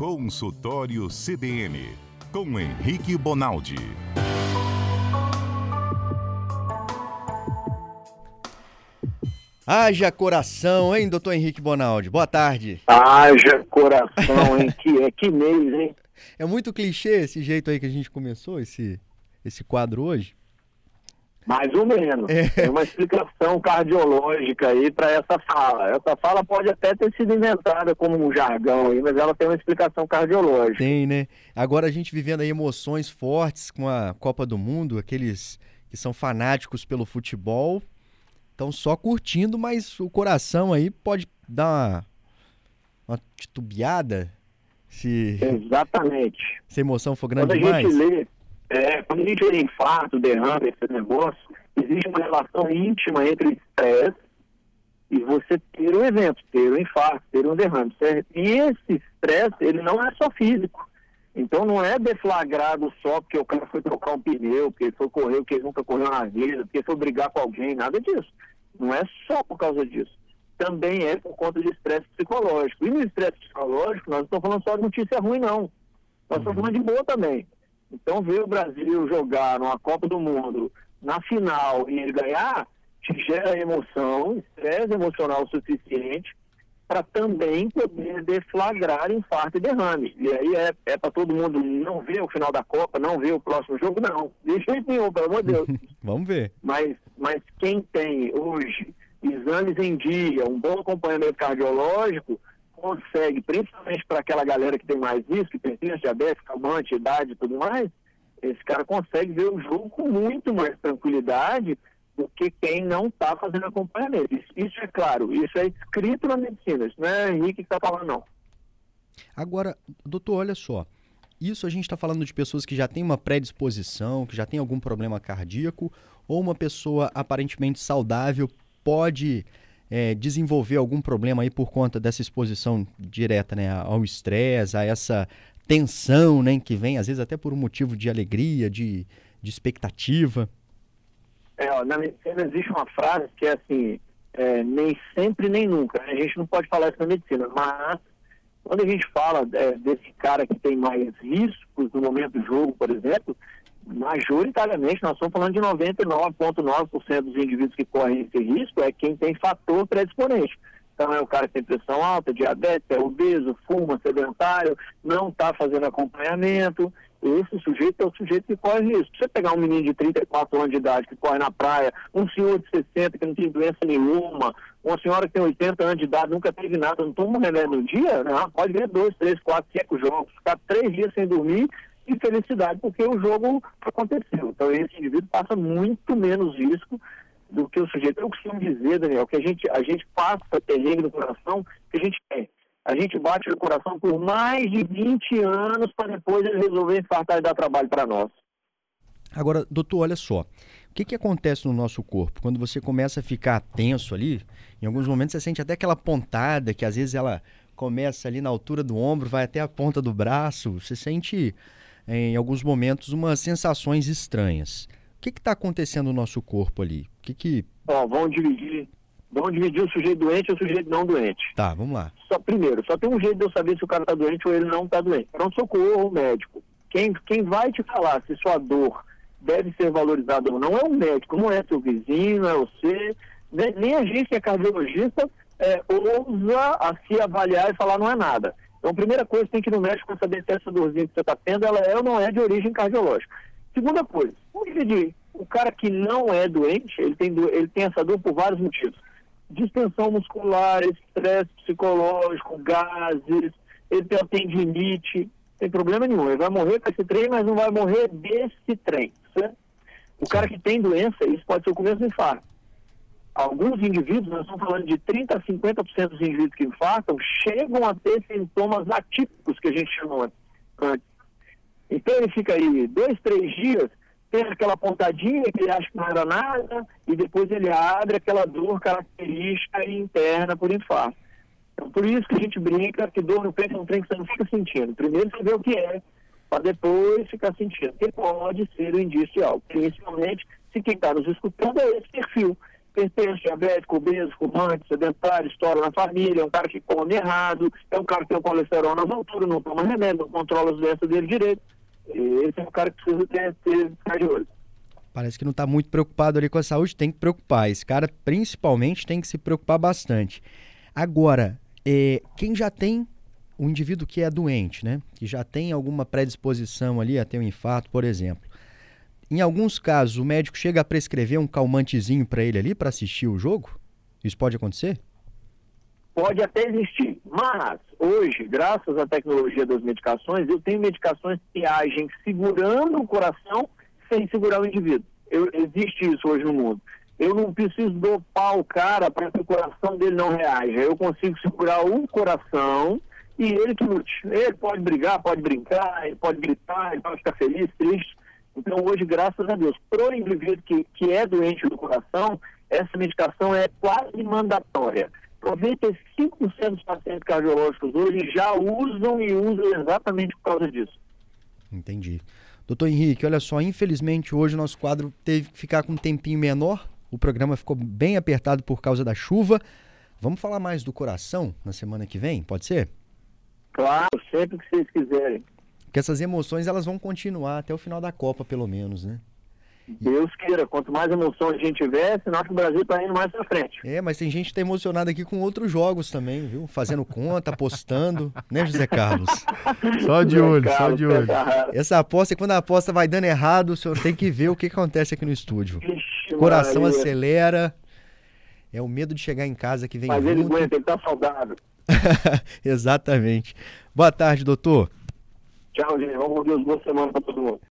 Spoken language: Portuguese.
Consultório CBN, com Henrique Bonaldi. Haja coração, hein, doutor Henrique Bonaldi? Boa tarde. Haja coração, hein? que, é, que mês, hein? É muito clichê esse jeito aí que a gente começou, esse, esse quadro hoje? Mais ou menos. É. Tem uma explicação cardiológica aí para essa fala. Essa fala pode até ter sido inventada como um jargão aí, mas ela tem uma explicação cardiológica. Tem, né? Agora a gente vivendo aí emoções fortes com a Copa do Mundo, aqueles que são fanáticos pelo futebol, estão só curtindo, mas o coração aí pode dar uma, uma titubeada se Exatamente. Se a emoção for grande Quando demais. A gente lê é, quando a gente vê infarto, derrame, esse negócio, existe uma relação íntima entre estresse e você ter um evento, ter um infarto, ter um derrame, certo? E esse estresse, ele não é só físico. Então não é deflagrado só porque o cara foi trocar um pneu, porque ele foi correr, porque ele nunca correu na vida, porque foi brigar com alguém, nada disso. Não é só por causa disso. Também é por conta de estresse psicológico. E no estresse psicológico, nós não estamos falando só de notícia ruim, não. Nós estamos falando de boa também. Então, ver o Brasil jogar numa Copa do Mundo na final e ele ganhar, te gera emoção, estresse emocional suficiente para também poder deflagrar infarto e derrame. E aí é, é para todo mundo não ver o final da Copa, não ver o próximo jogo, não. De jeito nenhum, pelo amor de Deus. Vamos ver. Mas, mas quem tem hoje exames em dia, um bom acompanhamento cardiológico, consegue, principalmente para aquela galera que tem mais risco, hipertensão, diabetes, calmante, idade e tudo mais, esse cara consegue ver o jogo com muito mais tranquilidade do que quem não está fazendo acompanhamento. Isso, isso, é claro, isso é escrito na medicina, isso não é Henrique que está falando, não. Agora, doutor, olha só. Isso a gente está falando de pessoas que já têm uma predisposição, que já tem algum problema cardíaco, ou uma pessoa aparentemente saudável pode é, desenvolver algum problema aí por conta dessa exposição direta né, ao estresse, a essa tensão né, que vem, às vezes até por um motivo de alegria, de, de expectativa? É, ó, na medicina existe uma frase que é assim, é, nem sempre nem nunca. A gente não pode falar isso na medicina, mas quando a gente fala é, desse cara que tem mais riscos no momento do jogo, por exemplo, majoritariamente, nós estamos falando de 99,9% dos indivíduos que correm esse risco é quem tem fator predisponente. Então é o cara que tem pressão alta, diabetes, é obeso, fuma, sedentário, não está fazendo acompanhamento. Esse sujeito é o sujeito que corre risco. Você pegar um menino de 34 anos de idade que corre na praia, um senhor de 60 que não tem doença nenhuma, uma senhora que tem 80 anos de idade, nunca teve nada, não toma um remédio no dia, não, pode ver dois, três, quatro, cinco jogos, ficar três dias sem dormir de felicidade, porque o jogo aconteceu. Então, esse indivíduo passa muito menos risco do que o sujeito. Eu costumo dizer, Daniel, que a gente, a gente passa perrengue no coração que a gente quer. A gente bate no coração por mais de 20 anos para depois ele resolver infartar e dar trabalho para nós. Agora, doutor, olha só. O que, que acontece no nosso corpo? Quando você começa a ficar tenso ali, em alguns momentos você sente até aquela pontada, que às vezes ela começa ali na altura do ombro, vai até a ponta do braço. Você sente em alguns momentos umas sensações estranhas. O que está acontecendo no nosso corpo ali? O que que... Ó, vamos dividir, vamos dividir o sujeito doente e o sujeito não doente. Tá, vamos lá. Só primeiro, só tem um jeito de eu saber se o cara está doente ou ele não está doente. Pronto socorro médico. Quem, quem vai te falar se sua dor deve ser valorizada ou não é o médico, não é seu vizinho, não é você, nem, nem a gente que é cardiologista é, ousa a se avaliar e falar não é nada. Então, a primeira coisa, tem que ir no médico para saber se essa dorzinha que você está tendo, ela é ou não é de origem cardiológica. Segunda coisa, vamos dividir. O cara que não é doente, ele tem, ele tem essa dor por vários motivos. Distensão muscular, estresse psicológico, gases, ele tem tendinite, tem problema nenhum. Ele vai morrer com esse trem, mas não vai morrer desse trem. Certo? O cara que tem doença, isso pode ser o começo do infarto alguns indivíduos, nós estamos falando de 30% a 50% dos indivíduos que infartam, chegam a ter sintomas atípicos, que a gente chama antes. Então ele fica aí dois, três dias, tem aquela pontadinha que ele acha que não era nada, e depois ele abre aquela dor característica interna por infarto. Então, por isso que a gente brinca que dor no peito é um trem que você não fica sentindo. Primeiro você vê o que é, para depois ficar sentindo. Que pode ser o indício de algo, principalmente se quem está nos escutando é esse perfil Pertence, diabético, obeso, fumante, sedentário, história na família, é um cara que come errado, é um cara que tem o colesterol nas alturas, não toma remédio, não controla as doenças dele direito. Esse é um cara que precisa ter, ter ficar de olho. Parece que não está muito preocupado ali com a saúde, tem que preocupar. Esse cara, principalmente, tem que se preocupar bastante. Agora, é, quem já tem um indivíduo que é doente, né? Que já tem alguma predisposição ali a ter um infarto, por exemplo. Em alguns casos, o médico chega a prescrever um calmantezinho para ele ali para assistir o jogo? Isso pode acontecer? Pode até existir, mas hoje, graças à tecnologia das medicações, eu tenho medicações que agem segurando o coração sem segurar o indivíduo. Eu, existe isso hoje no mundo. Eu não preciso dopar o cara para que o coração dele não reaja. Eu consigo segurar o coração e ele que lute. Ele pode brigar, pode brincar, ele pode gritar, ele pode ficar feliz, triste. Então, hoje, graças a Deus, para o indivíduo que, que é doente do coração, essa medicação é quase mandatória. 95% dos pacientes cardiológicos hoje já usam e usam exatamente por causa disso. Entendi. Doutor Henrique, olha só, infelizmente hoje o nosso quadro teve que ficar com um tempinho menor. O programa ficou bem apertado por causa da chuva. Vamos falar mais do coração na semana que vem, pode ser? Claro, sempre que vocês quiserem. Porque essas emoções elas vão continuar até o final da Copa, pelo menos, né? Deus queira, quanto mais emoção a gente tiver, sinal que o Brasil está indo mais pra frente. É, mas tem gente que tá emocionada aqui com outros jogos também, viu? Fazendo conta, apostando, né, José Carlos? Só de olho, Carlos, só de olho. Essa aposta, quando a aposta vai dando errado, o senhor tem que ver o que acontece aqui no estúdio. Ixi, Coração Maria. acelera. É o medo de chegar em casa que vem Mas junto. ele aguenta, ele tá saudável. Exatamente. Boa tarde, doutor. Tchau, gente. Vamos ver boa semana para todo mundo.